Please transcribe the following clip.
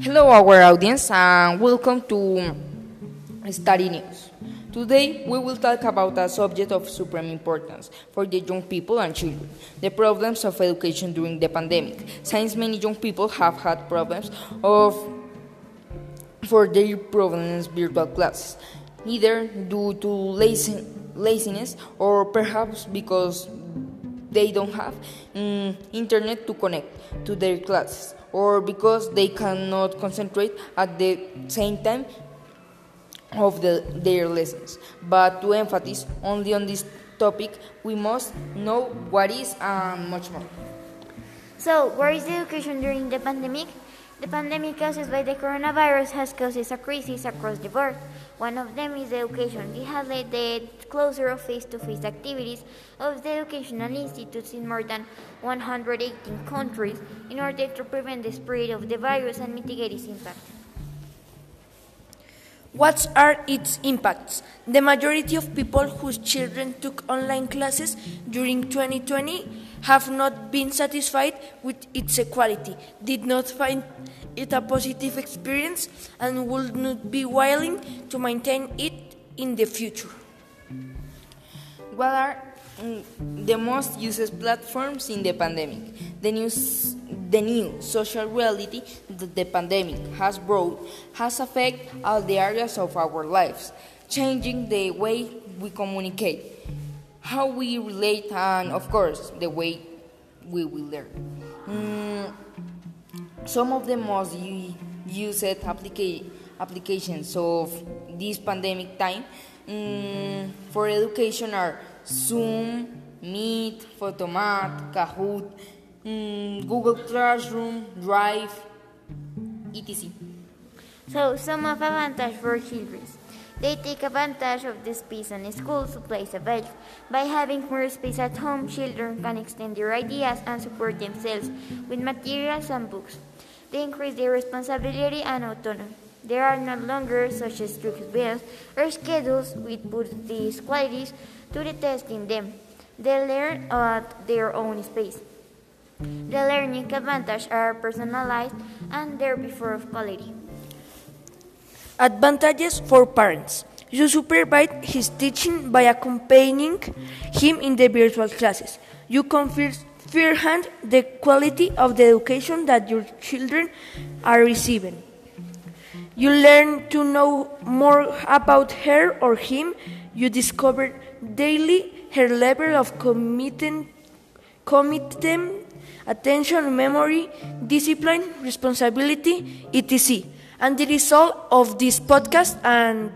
Hello, our audience, and welcome to Study News. Today, we will talk about a subject of supreme importance for the young people and children the problems of education during the pandemic. Since many young people have had problems of for their problems virtual classes, either due to lazy, laziness or perhaps because they don't have mm, internet to connect to their classes or because they cannot concentrate at the same time of the, their lessons. But to emphasize only on this topic, we must know what is and much more. So, where is education during the pandemic? The pandemic caused by the coronavirus has caused a crisis across the board. One of them is education. It has led the closure of face-to-face activities of the educational institutes in more than 118 countries in order to prevent the spread of the virus and mitigate its impact. What are its impacts? The majority of people whose children took online classes during 2020 have not been satisfied with its quality, did not find it a positive experience, and would not be willing to maintain it in the future. What are mm, the most used platforms in the pandemic? The news the new social reality that the pandemic has brought has affected all the areas of our lives, changing the way we communicate, how we relate, and of course, the way we will learn. Mm, some of the most used applica applications of this pandemic time mm, for education are Zoom, Meet, Photomath, Kahoot, mm, Google Classroom, Drive, etc. So, some of advantage for children. They take advantage of the space and school supplies available. By having more space at home, children can extend their ideas and support themselves with materials and books. They increase their responsibility and autonomy. There are no longer such strict bills or schedules which put these qualities to the test in them. They learn at their own space. The learning advantages are personalized and therefore of quality. Advantages for parents. You supervise his teaching by accompanying him in the virtual classes. You confirm firsthand the quality of the education that your children are receiving. You learn to know more about her or him. You discover daily her level of commitment, commitment attention, memory, discipline, responsibility, etc. And the result of this podcast and